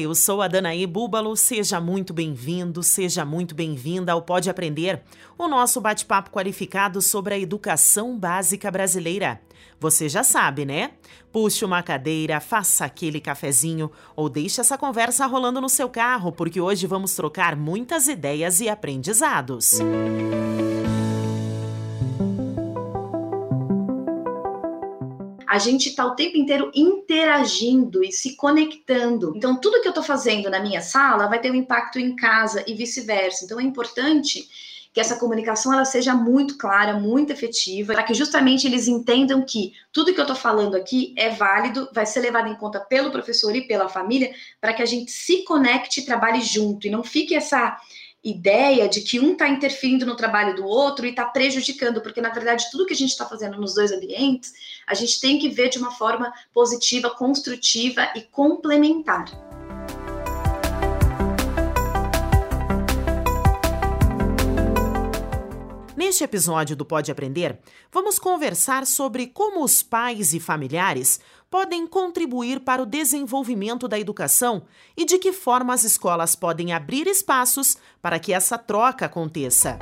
Eu sou a Danaí Búbalo. Seja muito bem-vindo, seja muito bem-vinda ao Pode Aprender, o nosso bate-papo qualificado sobre a educação básica brasileira. Você já sabe, né? Puxe uma cadeira, faça aquele cafezinho ou deixe essa conversa rolando no seu carro, porque hoje vamos trocar muitas ideias e aprendizados. Música gente está o tempo inteiro interagindo e se conectando. Então, tudo que eu estou fazendo na minha sala vai ter um impacto em casa e vice-versa. Então, é importante que essa comunicação ela seja muito clara, muito efetiva, para que justamente eles entendam que tudo que eu estou falando aqui é válido, vai ser levado em conta pelo professor e pela família, para que a gente se conecte e trabalhe junto e não fique essa ideia de que um está interferindo no trabalho do outro e está prejudicando, porque na verdade tudo que a gente está fazendo nos dois ambientes, a gente tem que ver de uma forma positiva, construtiva e complementar. Neste episódio do Pode Aprender, vamos conversar sobre como os pais e familiares podem contribuir para o desenvolvimento da educação e de que forma as escolas podem abrir espaços para que essa troca aconteça.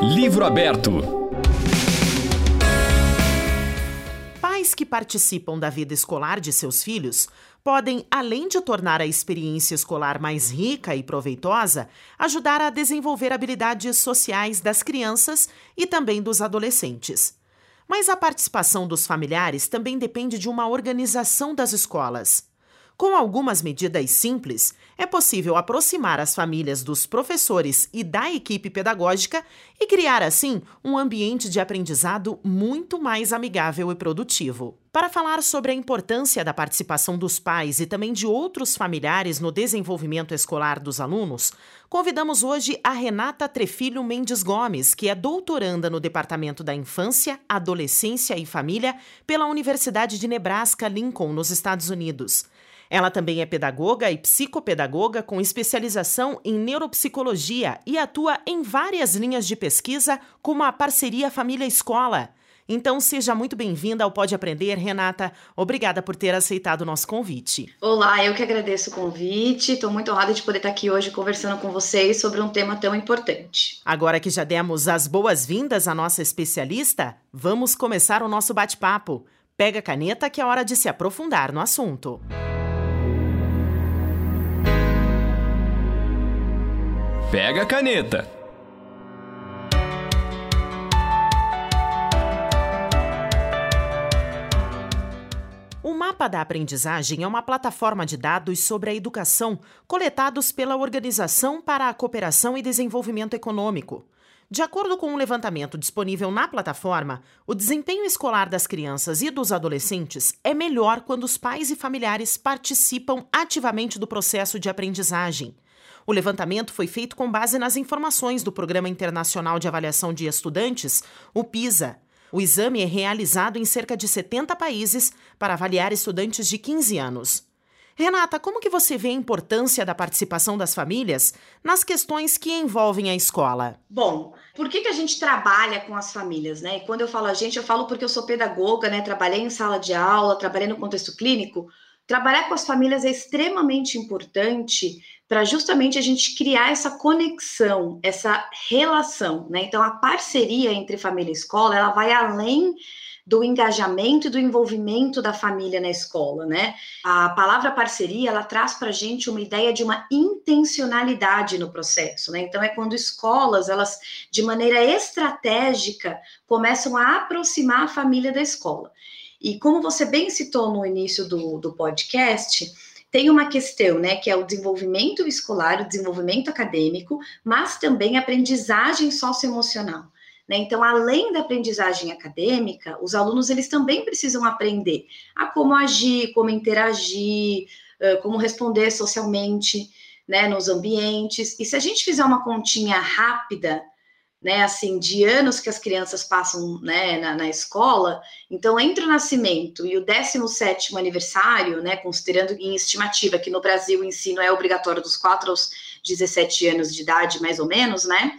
Livro aberto. Que participam da vida escolar de seus filhos podem, além de tornar a experiência escolar mais rica e proveitosa, ajudar a desenvolver habilidades sociais das crianças e também dos adolescentes. Mas a participação dos familiares também depende de uma organização das escolas. Com algumas medidas simples, é possível aproximar as famílias dos professores e da equipe pedagógica e criar, assim, um ambiente de aprendizado muito mais amigável e produtivo. Para falar sobre a importância da participação dos pais e também de outros familiares no desenvolvimento escolar dos alunos, convidamos hoje a Renata Trefilho Mendes Gomes, que é doutoranda no Departamento da Infância, Adolescência e Família pela Universidade de Nebraska Lincoln, nos Estados Unidos. Ela também é pedagoga e psicopedagoga com especialização em neuropsicologia e atua em várias linhas de pesquisa, como a parceria Família Escola. Então, seja muito bem-vinda ao Pode Aprender, Renata. Obrigada por ter aceitado o nosso convite. Olá, eu que agradeço o convite. Estou muito honrada de poder estar aqui hoje conversando com vocês sobre um tema tão importante. Agora que já demos as boas-vindas à nossa especialista, vamos começar o nosso bate-papo. Pega a caneta que é hora de se aprofundar no assunto. Pega a caneta. O Mapa da Aprendizagem é uma plataforma de dados sobre a educação coletados pela Organização para a Cooperação e Desenvolvimento Econômico. De acordo com um levantamento disponível na plataforma, o desempenho escolar das crianças e dos adolescentes é melhor quando os pais e familiares participam ativamente do processo de aprendizagem. O levantamento foi feito com base nas informações do Programa Internacional de Avaliação de Estudantes, o PISA. O exame é realizado em cerca de 70 países para avaliar estudantes de 15 anos. Renata, como que você vê a importância da participação das famílias nas questões que envolvem a escola? Bom, por que, que a gente trabalha com as famílias, né? E quando eu falo a gente, eu falo porque eu sou pedagoga, né? Trabalhei em sala de aula, trabalhei no contexto clínico. Trabalhar com as famílias é extremamente importante para justamente a gente criar essa conexão, essa relação, né? Então a parceria entre família e escola, ela vai além do engajamento e do envolvimento da família na escola, né? A palavra parceria, ela traz para a gente uma ideia de uma intencionalidade no processo, né? Então é quando escolas, elas de maneira estratégica começam a aproximar a família da escola. E como você bem citou no início do, do podcast, tem uma questão, né, que é o desenvolvimento escolar, o desenvolvimento acadêmico, mas também a aprendizagem socioemocional. Né? Então, além da aprendizagem acadêmica, os alunos eles também precisam aprender a como agir, como interagir, como responder socialmente. né, nos ambientes. E se a gente fizer uma continha rápida, né, assim, de anos que as crianças passam, né, na, na escola, então entre o nascimento e o 17º aniversário, né, considerando em estimativa que no Brasil o ensino é obrigatório dos 4 aos 17 anos de idade, mais ou menos, né,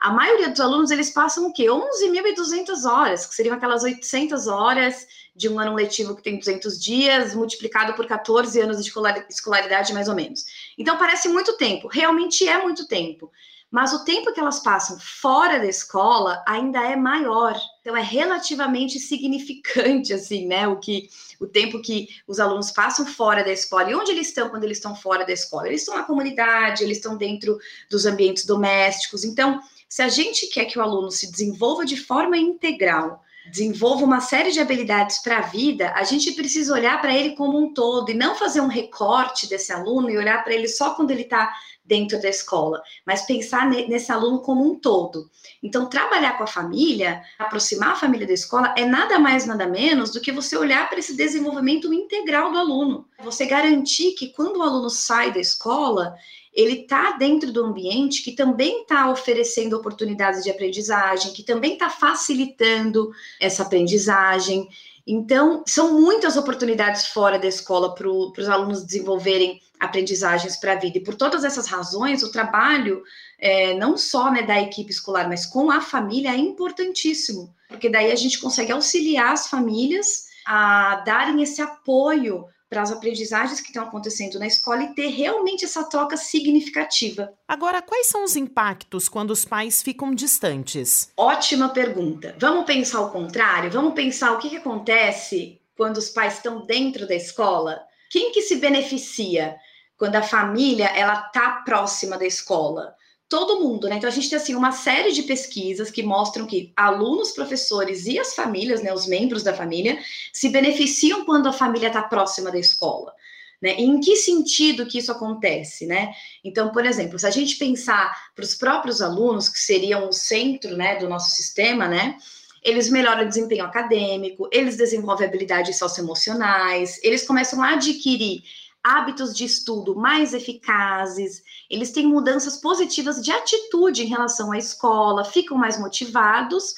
a maioria dos alunos, eles passam o quê? 11.200 horas, que seriam aquelas 800 horas de um ano letivo que tem 200 dias, multiplicado por 14 anos de escolaridade, mais ou menos. Então, parece muito tempo, realmente é muito tempo. Mas o tempo que elas passam fora da escola ainda é maior. Então, é relativamente significante, assim, né? O que o tempo que os alunos passam fora da escola. E onde eles estão quando eles estão fora da escola? Eles estão na comunidade, eles estão dentro dos ambientes domésticos. Então, se a gente quer que o aluno se desenvolva de forma integral, desenvolva uma série de habilidades para a vida, a gente precisa olhar para ele como um todo e não fazer um recorte desse aluno e olhar para ele só quando ele está dentro da escola, mas pensar nesse aluno como um todo. Então, trabalhar com a família, aproximar a família da escola, é nada mais, nada menos do que você olhar para esse desenvolvimento integral do aluno. Você garantir que quando o aluno sai da escola, ele está dentro do ambiente que também está oferecendo oportunidades de aprendizagem, que também está facilitando essa aprendizagem. Então, são muitas oportunidades fora da escola para os alunos desenvolverem aprendizagens para a vida. E por todas essas razões, o trabalho, é, não só né, da equipe escolar, mas com a família, é importantíssimo, porque daí a gente consegue auxiliar as famílias a darem esse apoio para as aprendizagens que estão acontecendo na escola e ter realmente essa troca significativa. Agora, quais são os impactos quando os pais ficam distantes? Ótima pergunta. Vamos pensar o contrário? Vamos pensar o que, que acontece quando os pais estão dentro da escola? Quem que se beneficia quando a família ela está próxima da escola? Todo mundo, né? Então a gente tem assim uma série de pesquisas que mostram que alunos, professores e as famílias, né, os membros da família, se beneficiam quando a família está próxima da escola. Né? E em que sentido que isso acontece, né? Então, por exemplo, se a gente pensar para os próprios alunos, que seriam o centro né, do nosso sistema, né? Eles melhoram o desempenho acadêmico, eles desenvolvem habilidades socioemocionais, eles começam a adquirir hábitos de estudo mais eficazes, eles têm mudanças positivas de atitude em relação à escola, ficam mais motivados.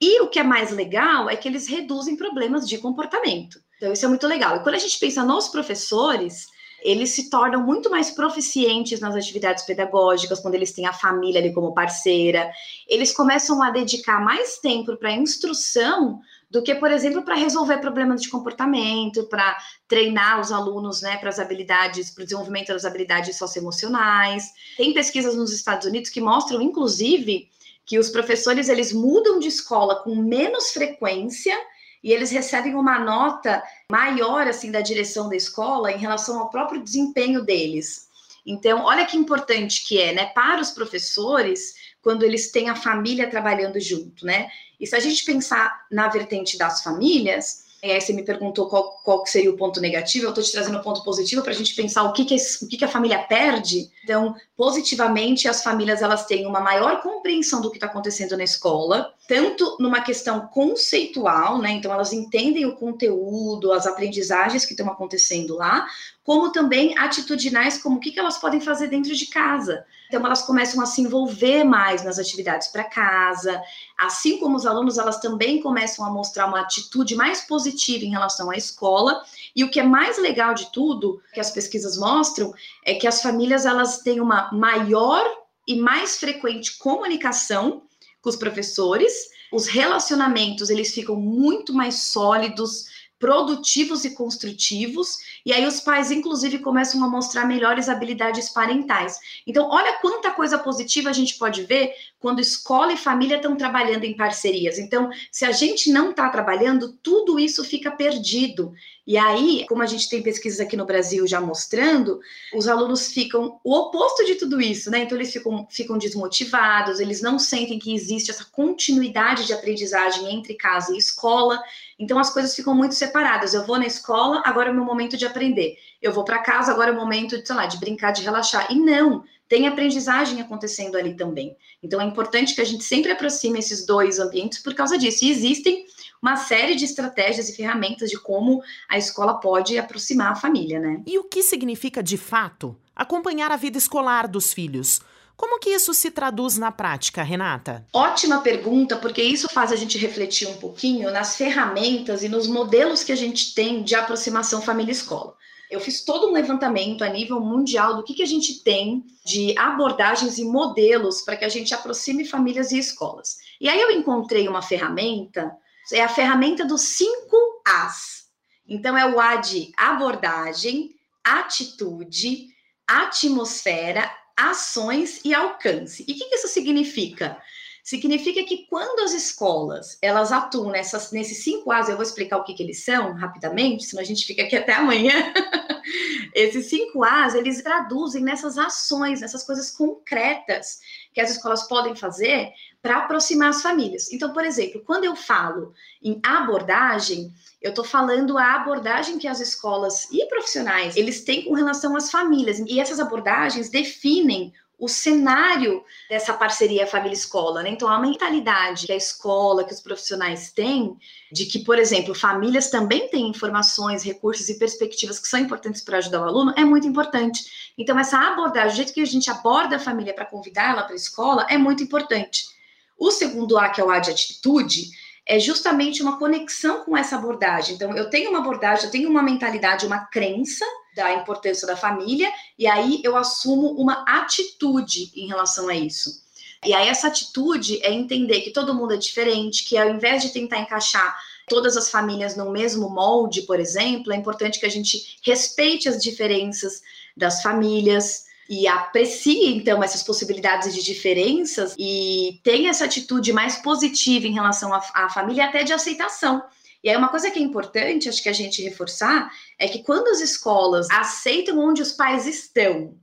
E o que é mais legal é que eles reduzem problemas de comportamento. Então, isso é muito legal. E quando a gente pensa nos professores, eles se tornam muito mais proficientes nas atividades pedagógicas, quando eles têm a família ali como parceira. Eles começam a dedicar mais tempo para a instrução do que, por exemplo, para resolver problemas de comportamento, para treinar os alunos né, para as habilidades, para o desenvolvimento das habilidades socioemocionais. Tem pesquisas nos Estados Unidos que mostram, inclusive, que os professores eles mudam de escola com menos frequência e eles recebem uma nota maior assim da direção da escola em relação ao próprio desempenho deles. Então, olha que importante que é, né, para os professores, quando eles têm a família trabalhando junto, né? E se a gente pensar na vertente das famílias, e aí você me perguntou qual, qual seria o ponto negativo, eu estou te trazendo o um ponto positivo para a gente pensar o que, que, o que, que a família perde. Então, positivamente, as famílias elas têm uma maior compreensão do que está acontecendo na escola, tanto numa questão conceitual, né? Então, elas entendem o conteúdo, as aprendizagens que estão acontecendo lá, como também atitudinais, como o que, que elas podem fazer dentro de casa. Então, elas começam a se envolver mais nas atividades para casa, assim como os alunos, elas também começam a mostrar uma atitude mais positiva em relação à escola. E o que é mais legal de tudo, que as pesquisas mostram, é que as famílias elas têm uma maior e mais frequente comunicação com os professores, os relacionamentos eles ficam muito mais sólidos, produtivos e construtivos, e aí os pais, inclusive, começam a mostrar melhores habilidades parentais. Então, olha quanta coisa positiva a gente pode ver quando escola e família estão trabalhando em parcerias. Então, se a gente não está trabalhando, tudo isso fica perdido. E aí, como a gente tem pesquisas aqui no Brasil já mostrando, os alunos ficam o oposto de tudo isso, né? Então, eles ficam, ficam desmotivados, eles não sentem que existe essa continuidade de aprendizagem entre casa e escola. Então, as coisas ficam muito separadas. Eu vou na escola, agora é o meu momento de aprender. Eu vou para casa, agora é o momento, de, sei lá, de brincar, de relaxar. E não, tem aprendizagem acontecendo ali também. Então é importante que a gente sempre aproxime esses dois ambientes por causa disso. E existem uma série de estratégias e ferramentas de como a escola pode aproximar a família, né? E o que significa de fato acompanhar a vida escolar dos filhos? Como que isso se traduz na prática, Renata? Ótima pergunta, porque isso faz a gente refletir um pouquinho nas ferramentas e nos modelos que a gente tem de aproximação família-escola. Eu fiz todo um levantamento a nível mundial do que, que a gente tem de abordagens e modelos para que a gente aproxime famílias e escolas. E aí eu encontrei uma ferramenta, é a ferramenta dos cinco As. Então é o A de abordagem, atitude, atmosfera, ações e alcance. E o que, que isso significa? Significa que quando as escolas elas atuam nessas, nesses cinco As, eu vou explicar o que, que eles são rapidamente, senão a gente fica aqui até amanhã. Esses cinco As, eles traduzem nessas ações, nessas coisas concretas que as escolas podem fazer para aproximar as famílias. Então, por exemplo, quando eu falo em abordagem, eu estou falando a abordagem que as escolas e profissionais eles têm com relação às famílias. E essas abordagens definem o cenário dessa parceria família-escola, né? Então, a mentalidade que a escola, que os profissionais têm, de que, por exemplo, famílias também têm informações, recursos e perspectivas que são importantes para ajudar o aluno, é muito importante. Então, essa abordagem, o jeito que a gente aborda a família para convidá-la para a escola, é muito importante. O segundo A, que é o A de atitude, é justamente uma conexão com essa abordagem. Então, eu tenho uma abordagem, eu tenho uma mentalidade, uma crença da importância da família, e aí eu assumo uma atitude em relação a isso. E aí, essa atitude é entender que todo mundo é diferente, que ao invés de tentar encaixar todas as famílias no mesmo molde, por exemplo, é importante que a gente respeite as diferenças das famílias, e aprecie então essas possibilidades de diferenças e tenha essa atitude mais positiva em relação à, família, até de aceitação. E aí, uma coisa que é importante, acho que a gente reforçar, é que quando as escolas aceitam onde os pais estão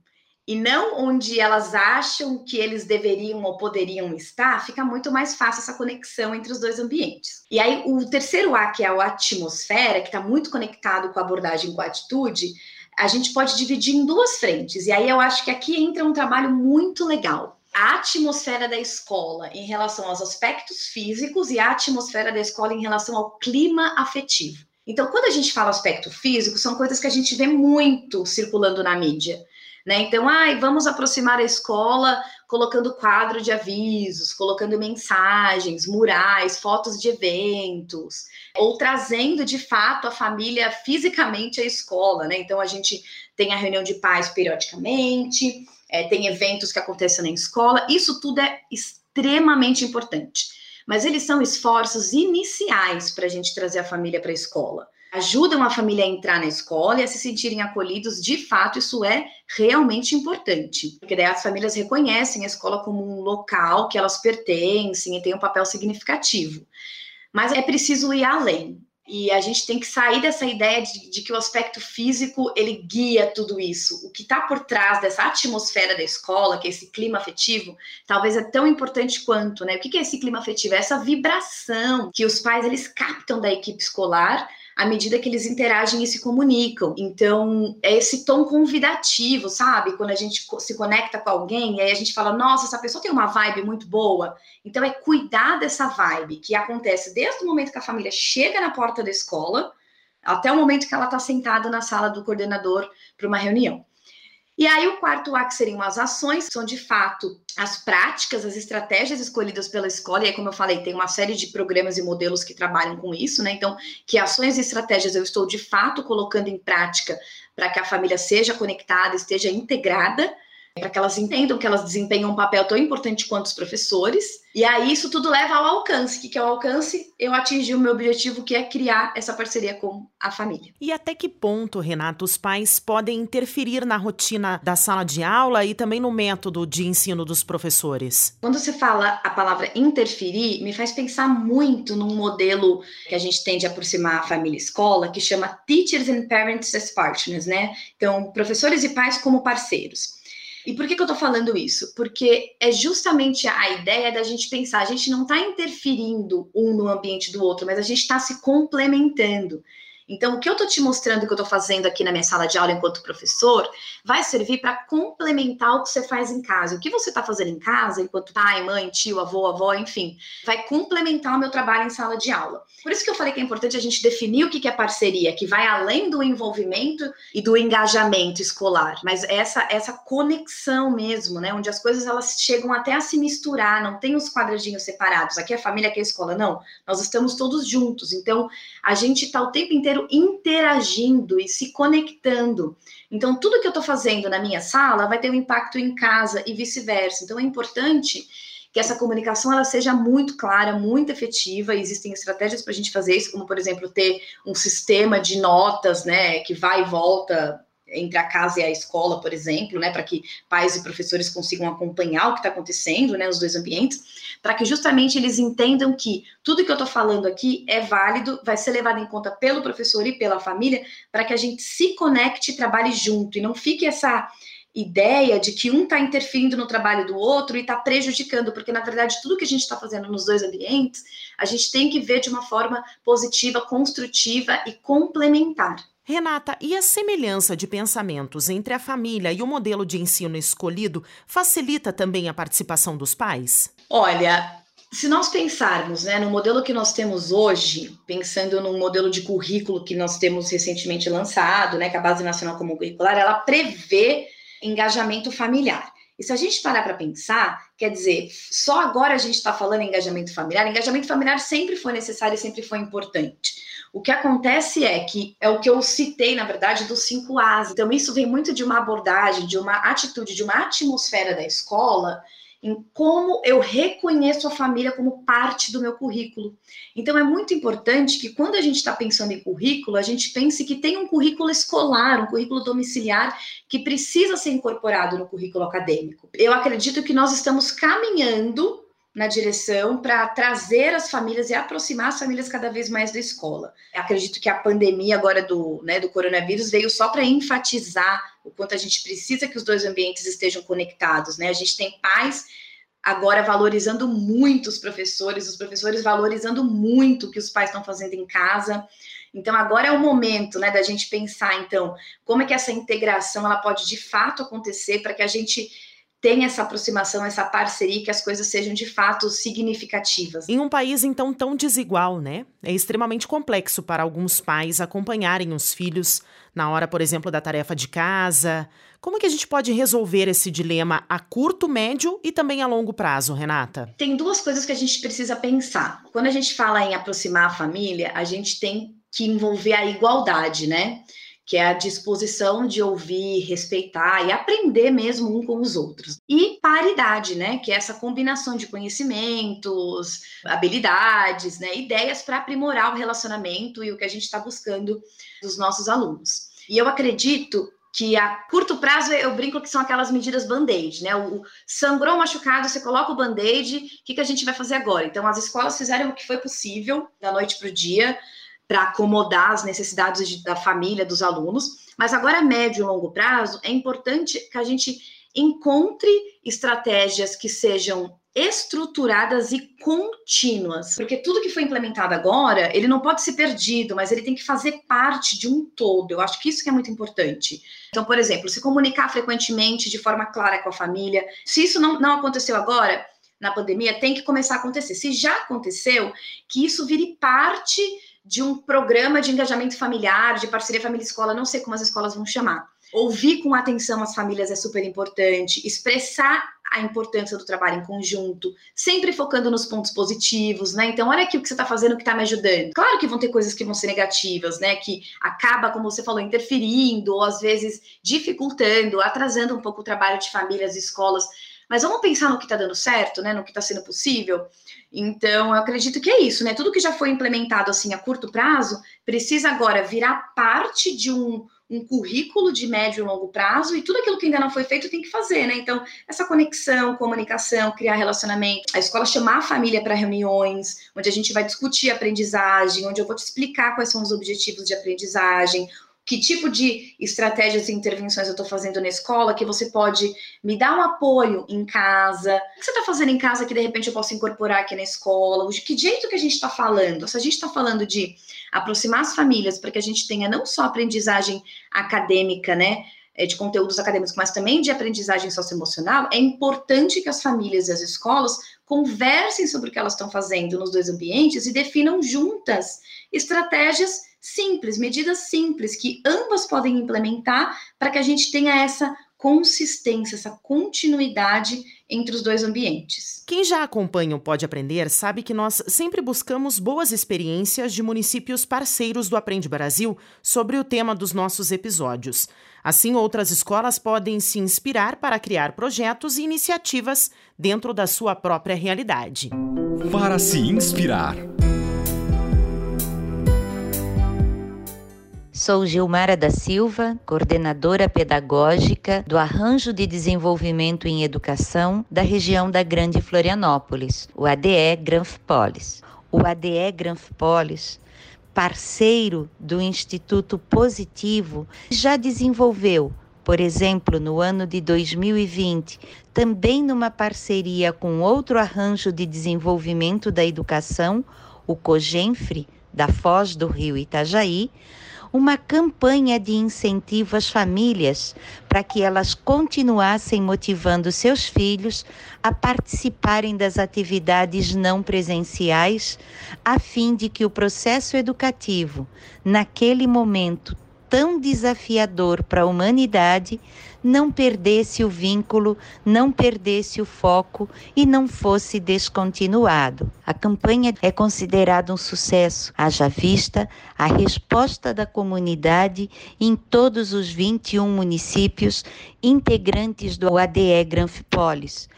e não onde elas acham que eles deveriam ou poderiam estar, fica muito mais fácil essa conexão entre os dois ambientes. E aí, o terceiro A, que é a atmosfera, que está muito conectado com a abordagem com a atitude, a gente pode dividir em duas frentes. E aí eu acho que aqui entra um trabalho muito legal. A atmosfera da escola em relação aos aspectos físicos e a atmosfera da escola em relação ao clima afetivo. Então, quando a gente fala aspecto físico, são coisas que a gente vê muito circulando na mídia. Né? Então, ai, vamos aproximar a escola colocando quadro de avisos, colocando mensagens, murais, fotos de eventos, ou trazendo de fato a família fisicamente à escola, né? Então a gente tem a reunião de pais periodicamente, é, tem eventos que acontecem na escola, isso tudo é extremamente importante. Mas eles são esforços iniciais para a gente trazer a família para a escola ajudam a família a entrar na escola e a se sentirem acolhidos, de fato, isso é realmente importante. Porque daí as famílias reconhecem a escola como um local que elas pertencem e tem um papel significativo. Mas é preciso ir além. E a gente tem que sair dessa ideia de, de que o aspecto físico ele guia tudo isso. O que está por trás dessa atmosfera da escola, que é esse clima afetivo, talvez é tão importante quanto, né? O que é esse clima afetivo? É essa vibração que os pais eles captam da equipe escolar à medida que eles interagem e se comunicam. Então, é esse tom convidativo, sabe? Quando a gente se conecta com alguém e aí a gente fala, nossa, essa pessoa tem uma vibe muito boa. Então, é cuidar dessa vibe que acontece desde o momento que a família chega na porta da escola até o momento que ela está sentada na sala do coordenador para uma reunião. E aí, o quarto A, que seriam as ações, são de fato as práticas, as estratégias escolhidas pela escola. E aí, como eu falei, tem uma série de programas e modelos que trabalham com isso, né? Então, que ações e estratégias eu estou de fato colocando em prática para que a família seja conectada, esteja integrada para que elas entendam que elas desempenham um papel tão importante quanto os professores. E aí isso tudo leva ao alcance, que, que é o alcance, eu atingi o meu objetivo, que é criar essa parceria com a família. E até que ponto, Renato, os pais podem interferir na rotina da sala de aula e também no método de ensino dos professores? Quando você fala a palavra interferir, me faz pensar muito num modelo que a gente tende a aproximar a família e escola, que chama Teachers and Parents as Partners, né? Então, professores e pais como parceiros. E por que, que eu tô falando isso? Porque é justamente a ideia da gente pensar, a gente não está interferindo um no ambiente do outro, mas a gente está se complementando. Então, o que eu estou te mostrando, o que eu estou fazendo aqui na minha sala de aula enquanto professor, vai servir para complementar o que você faz em casa. O que você está fazendo em casa, enquanto pai, mãe, tio, avô, avó, enfim, vai complementar o meu trabalho em sala de aula. Por isso que eu falei que é importante a gente definir o que é parceria, que vai além do envolvimento e do engajamento escolar, mas essa essa conexão mesmo, né, onde as coisas elas chegam até a se misturar, não tem os quadradinhos separados. Aqui é a família, aqui é a escola, não. Nós estamos todos juntos. Então, a gente está o tempo inteiro interagindo e se conectando. Então, tudo que eu estou fazendo na minha sala vai ter um impacto em casa e vice-versa. Então, é importante que essa comunicação ela seja muito clara, muito efetiva. Existem estratégias para a gente fazer isso, como por exemplo ter um sistema de notas, né, que vai e volta entre a casa e a escola, por exemplo, né, para que pais e professores consigam acompanhar o que está acontecendo, né, nos dois ambientes, para que justamente eles entendam que tudo que eu estou falando aqui é válido, vai ser levado em conta pelo professor e pela família, para que a gente se conecte e trabalhe junto e não fique essa ideia de que um está interferindo no trabalho do outro e está prejudicando, porque na verdade tudo que a gente está fazendo nos dois ambientes, a gente tem que ver de uma forma positiva, construtiva e complementar. Renata, e a semelhança de pensamentos entre a família e o modelo de ensino escolhido facilita também a participação dos pais? Olha, se nós pensarmos né, no modelo que nós temos hoje, pensando no modelo de currículo que nós temos recentemente lançado, né, que a Base Nacional Comum Curricular, ela prevê engajamento familiar. E se a gente parar para pensar, quer dizer, só agora a gente está falando em engajamento familiar, engajamento familiar sempre foi necessário e sempre foi importante. O que acontece é que é o que eu citei, na verdade, dos cinco As. Então, isso vem muito de uma abordagem, de uma atitude, de uma atmosfera da escola em como eu reconheço a família como parte do meu currículo. Então, é muito importante que quando a gente está pensando em currículo, a gente pense que tem um currículo escolar, um currículo domiciliar, que precisa ser incorporado no currículo acadêmico. Eu acredito que nós estamos caminhando na direção para trazer as famílias e aproximar as famílias cada vez mais da escola. Eu acredito que a pandemia agora do, né, do coronavírus veio só para enfatizar o quanto a gente precisa que os dois ambientes estejam conectados, né? A gente tem pais agora valorizando muito os professores, os professores valorizando muito o que os pais estão fazendo em casa. Então agora é o momento, né, da gente pensar então como é que essa integração ela pode de fato acontecer para que a gente tem essa aproximação, essa parceria, que as coisas sejam de fato significativas. Em um país então tão desigual, né? É extremamente complexo para alguns pais acompanharem os filhos na hora, por exemplo, da tarefa de casa. Como é que a gente pode resolver esse dilema a curto, médio e também a longo prazo, Renata? Tem duas coisas que a gente precisa pensar. Quando a gente fala em aproximar a família, a gente tem que envolver a igualdade, né? Que é a disposição de ouvir, respeitar e aprender mesmo um com os outros. E paridade, né, que é essa combinação de conhecimentos, habilidades, né, ideias para aprimorar o relacionamento e o que a gente está buscando dos nossos alunos. E eu acredito que a curto prazo eu brinco que são aquelas medidas band-aid, né? O sangrou machucado, você coloca o band-aid, o que, que a gente vai fazer agora? Então, as escolas fizeram o que foi possível da noite para o dia, para acomodar as necessidades de, da família, dos alunos, mas agora médio e longo prazo é importante que a gente encontre estratégias que sejam estruturadas e contínuas, porque tudo que foi implementado agora, ele não pode ser perdido, mas ele tem que fazer parte de um todo. Eu acho que isso que é muito importante. Então, por exemplo, se comunicar frequentemente de forma clara com a família. Se isso não, não aconteceu agora, na pandemia, tem que começar a acontecer. Se já aconteceu, que isso vire parte de um programa de engajamento familiar, de parceria família-escola, não sei como as escolas vão chamar. Ouvir com atenção as famílias é super importante, expressar a importância do trabalho em conjunto, sempre focando nos pontos positivos, né? Então, olha aqui o que você está fazendo que está me ajudando. Claro que vão ter coisas que vão ser negativas, né? Que acaba, como você falou, interferindo, ou às vezes dificultando, atrasando um pouco o trabalho de famílias e escolas. Mas vamos pensar no que está dando certo, né? No que está sendo possível. Então, eu acredito que é isso, né? Tudo que já foi implementado assim a curto prazo precisa agora virar parte de um, um currículo de médio e longo prazo e tudo aquilo que ainda não foi feito tem que fazer, né? Então, essa conexão, comunicação, criar relacionamento, a escola chamar a família para reuniões, onde a gente vai discutir aprendizagem, onde eu vou te explicar quais são os objetivos de aprendizagem, que tipo de estratégias e intervenções eu estou fazendo na escola, que você pode me dar um apoio em casa. O que você está fazendo em casa que de repente eu posso incorporar aqui na escola? De que jeito que a gente está falando? Se a gente está falando de aproximar as famílias para que a gente tenha não só aprendizagem acadêmica, né? É, de conteúdos acadêmicos, mas também de aprendizagem socioemocional, é importante que as famílias e as escolas conversem sobre o que elas estão fazendo nos dois ambientes e definam juntas estratégias simples, medidas simples que ambas podem implementar para que a gente tenha essa consistência, essa continuidade entre os dois ambientes. Quem já acompanha o Pode Aprender sabe que nós sempre buscamos boas experiências de municípios parceiros do Aprende Brasil sobre o tema dos nossos episódios. Assim, outras escolas podem se inspirar para criar projetos e iniciativas dentro da sua própria realidade. Para se inspirar. Sou Gilmara da Silva, coordenadora pedagógica do Arranjo de Desenvolvimento em Educação da região da Grande Florianópolis, o ADE Granfpolis. O ADE Granfpolis, parceiro do Instituto Positivo, já desenvolveu por exemplo, no ano de 2020, também numa parceria com outro arranjo de desenvolvimento da educação, o COGENFRE, da Foz do Rio Itajaí, uma campanha de incentivo às famílias para que elas continuassem motivando seus filhos a participarem das atividades não presenciais, a fim de que o processo educativo, naquele momento tão desafiador para a humanidade, não perdesse o vínculo, não perdesse o foco e não fosse descontinuado. A campanha é considerada um sucesso, haja vista a resposta da comunidade em todos os 21 municípios integrantes do ADE Granfipolis.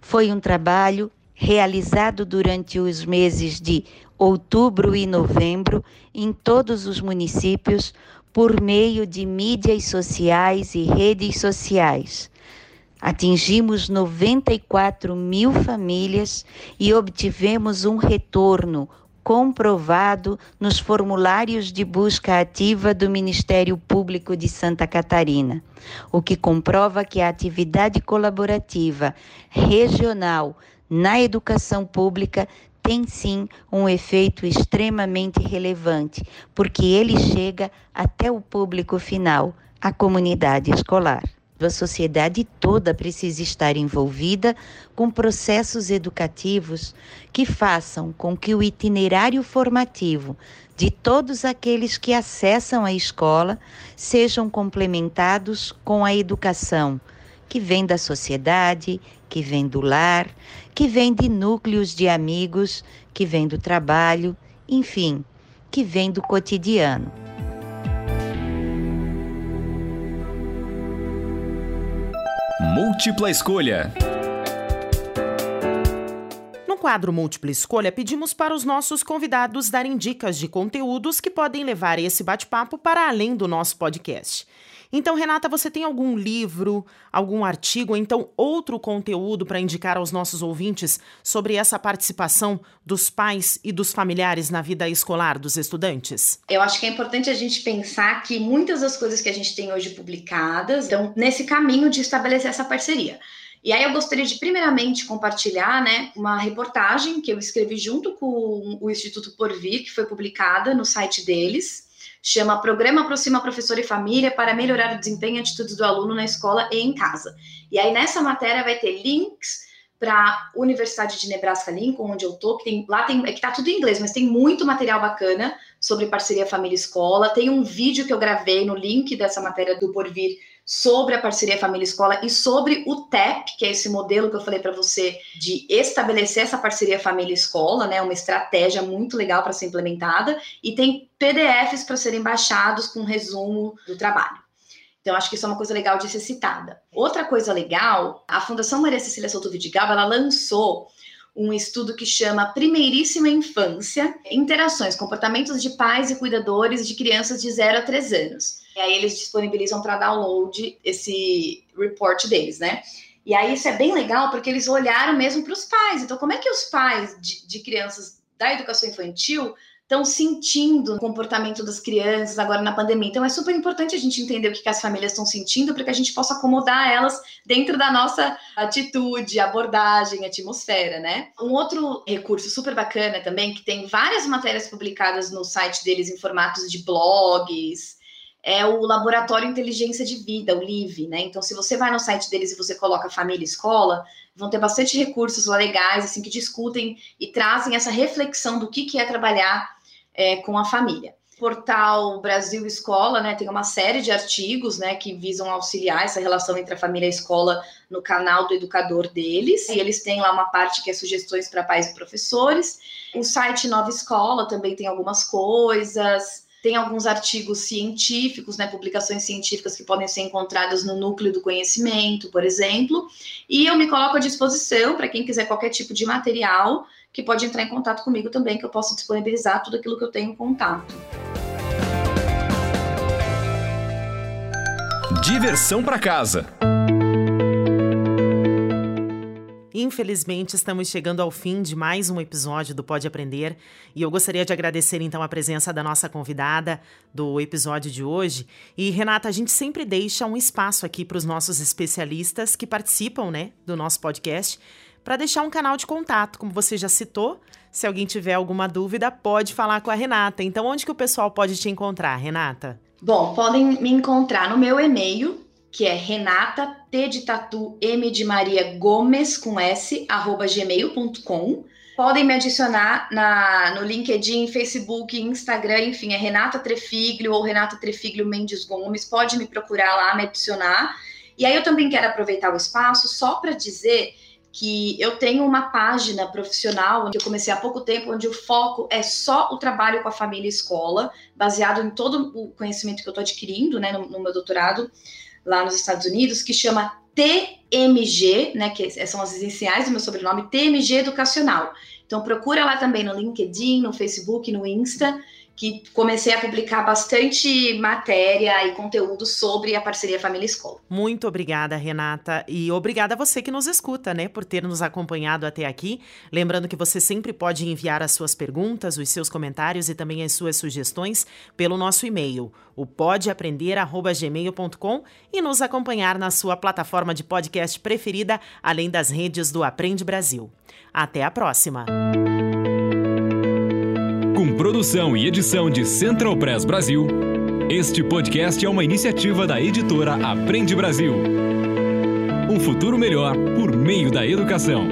Foi um trabalho realizado durante os meses de outubro e novembro em todos os municípios por meio de mídias sociais e redes sociais. Atingimos 94 mil famílias e obtivemos um retorno comprovado nos formulários de busca ativa do Ministério Público de Santa Catarina, o que comprova que a atividade colaborativa regional na educação pública tem sim um efeito extremamente relevante, porque ele chega até o público final, a comunidade escolar. A sociedade toda precisa estar envolvida com processos educativos que façam com que o itinerário formativo de todos aqueles que acessam a escola sejam complementados com a educação que vem da sociedade, que vem do lar, que vem de núcleos de amigos, que vem do trabalho, enfim, que vem do cotidiano. Múltipla escolha. No quadro Múltipla Escolha, pedimos para os nossos convidados darem dicas de conteúdos que podem levar esse bate-papo para além do nosso podcast. Então, Renata, você tem algum livro, algum artigo, então outro conteúdo para indicar aos nossos ouvintes sobre essa participação dos pais e dos familiares na vida escolar dos estudantes? Eu acho que é importante a gente pensar que muitas das coisas que a gente tem hoje publicadas estão nesse caminho de estabelecer essa parceria. E aí eu gostaria de primeiramente compartilhar, né, uma reportagem que eu escrevi junto com o Instituto Porvir, que foi publicada no site deles, chama Programa Aproxima Professor e Família para melhorar o desempenho e atitudes do aluno na escola e em casa. E aí nessa matéria vai ter links para a Universidade de Nebraska Lincoln, onde eu tô, que tem, lá tem, é que tá tudo em inglês, mas tem muito material bacana sobre parceria família escola. Tem um vídeo que eu gravei no link dessa matéria do Porvir sobre a parceria família-escola e sobre o TEP, que é esse modelo que eu falei para você de estabelecer essa parceria família-escola, né? Uma estratégia muito legal para ser implementada e tem PDFs para serem baixados com resumo do trabalho. Então, acho que isso é uma coisa legal de ser citada. Outra coisa legal, a Fundação Maria Cecília Souto Vidigal, ela lançou um estudo que chama Primeiríssima Infância, Interações, Comportamentos de Pais e Cuidadores de Crianças de 0 a 3 anos. E aí eles disponibilizam para download esse report deles, né? E aí isso é bem legal porque eles olharam mesmo para os pais. Então, como é que os pais de, de crianças da educação infantil estão sentindo o comportamento das crianças agora na pandemia. Então é super importante a gente entender o que, que as famílias estão sentindo para que a gente possa acomodar elas dentro da nossa atitude, abordagem, atmosfera, né? Um outro recurso super bacana também, que tem várias matérias publicadas no site deles em formatos de blogs, é o Laboratório Inteligência de Vida, o LIVE, né? Então, se você vai no site deles e você coloca família e escola, vão ter bastante recursos legais, assim, que discutem e trazem essa reflexão do que, que é trabalhar é, com a família. O portal Brasil Escola, né, tem uma série de artigos, né, que visam auxiliar essa relação entre a família e a escola no canal do educador deles. E eles têm lá uma parte que é sugestões para pais e professores. O site Nova Escola também tem algumas coisas tem alguns artigos científicos, né, publicações científicas que podem ser encontradas no núcleo do conhecimento, por exemplo. E eu me coloco à disposição para quem quiser qualquer tipo de material, que pode entrar em contato comigo também, que eu posso disponibilizar tudo aquilo que eu tenho em contato. Diversão para casa. Infelizmente, estamos chegando ao fim de mais um episódio do Pode Aprender e eu gostaria de agradecer então a presença da nossa convidada do episódio de hoje. E Renata, a gente sempre deixa um espaço aqui para os nossos especialistas que participam, né, do nosso podcast, para deixar um canal de contato, como você já citou. Se alguém tiver alguma dúvida, pode falar com a Renata. Então, onde que o pessoal pode te encontrar, Renata? Bom, podem me encontrar no meu e-mail, que é Renata T de Tatu M de Maria Gomes com S arroba gmail.com. Podem me adicionar na, no LinkedIn, Facebook, Instagram, enfim, é Renata Trefiglio ou Renata Trefiglio Mendes Gomes. Pode me procurar lá, me adicionar. E aí eu também quero aproveitar o espaço só para dizer que eu tenho uma página profissional que eu comecei há pouco tempo, onde o foco é só o trabalho com a família e escola, baseado em todo o conhecimento que eu estou adquirindo né, no, no meu doutorado lá nos Estados Unidos, que chama TMG, né, que são as iniciais do meu sobrenome, TMG Educacional. Então procura lá também no LinkedIn, no Facebook, no Insta, que comecei a publicar bastante matéria e conteúdo sobre a parceria Família Escola. Muito obrigada, Renata, e obrigada a você que nos escuta, né, por ter nos acompanhado até aqui. Lembrando que você sempre pode enviar as suas perguntas, os seus comentários e também as suas sugestões pelo nosso e-mail, o podeaprender@gmail.com e nos acompanhar na sua plataforma de podcast preferida, além das redes do Aprende Brasil. Até a próxima. Produção e edição de Central Press Brasil, este podcast é uma iniciativa da editora Aprende Brasil. Um futuro melhor por meio da educação.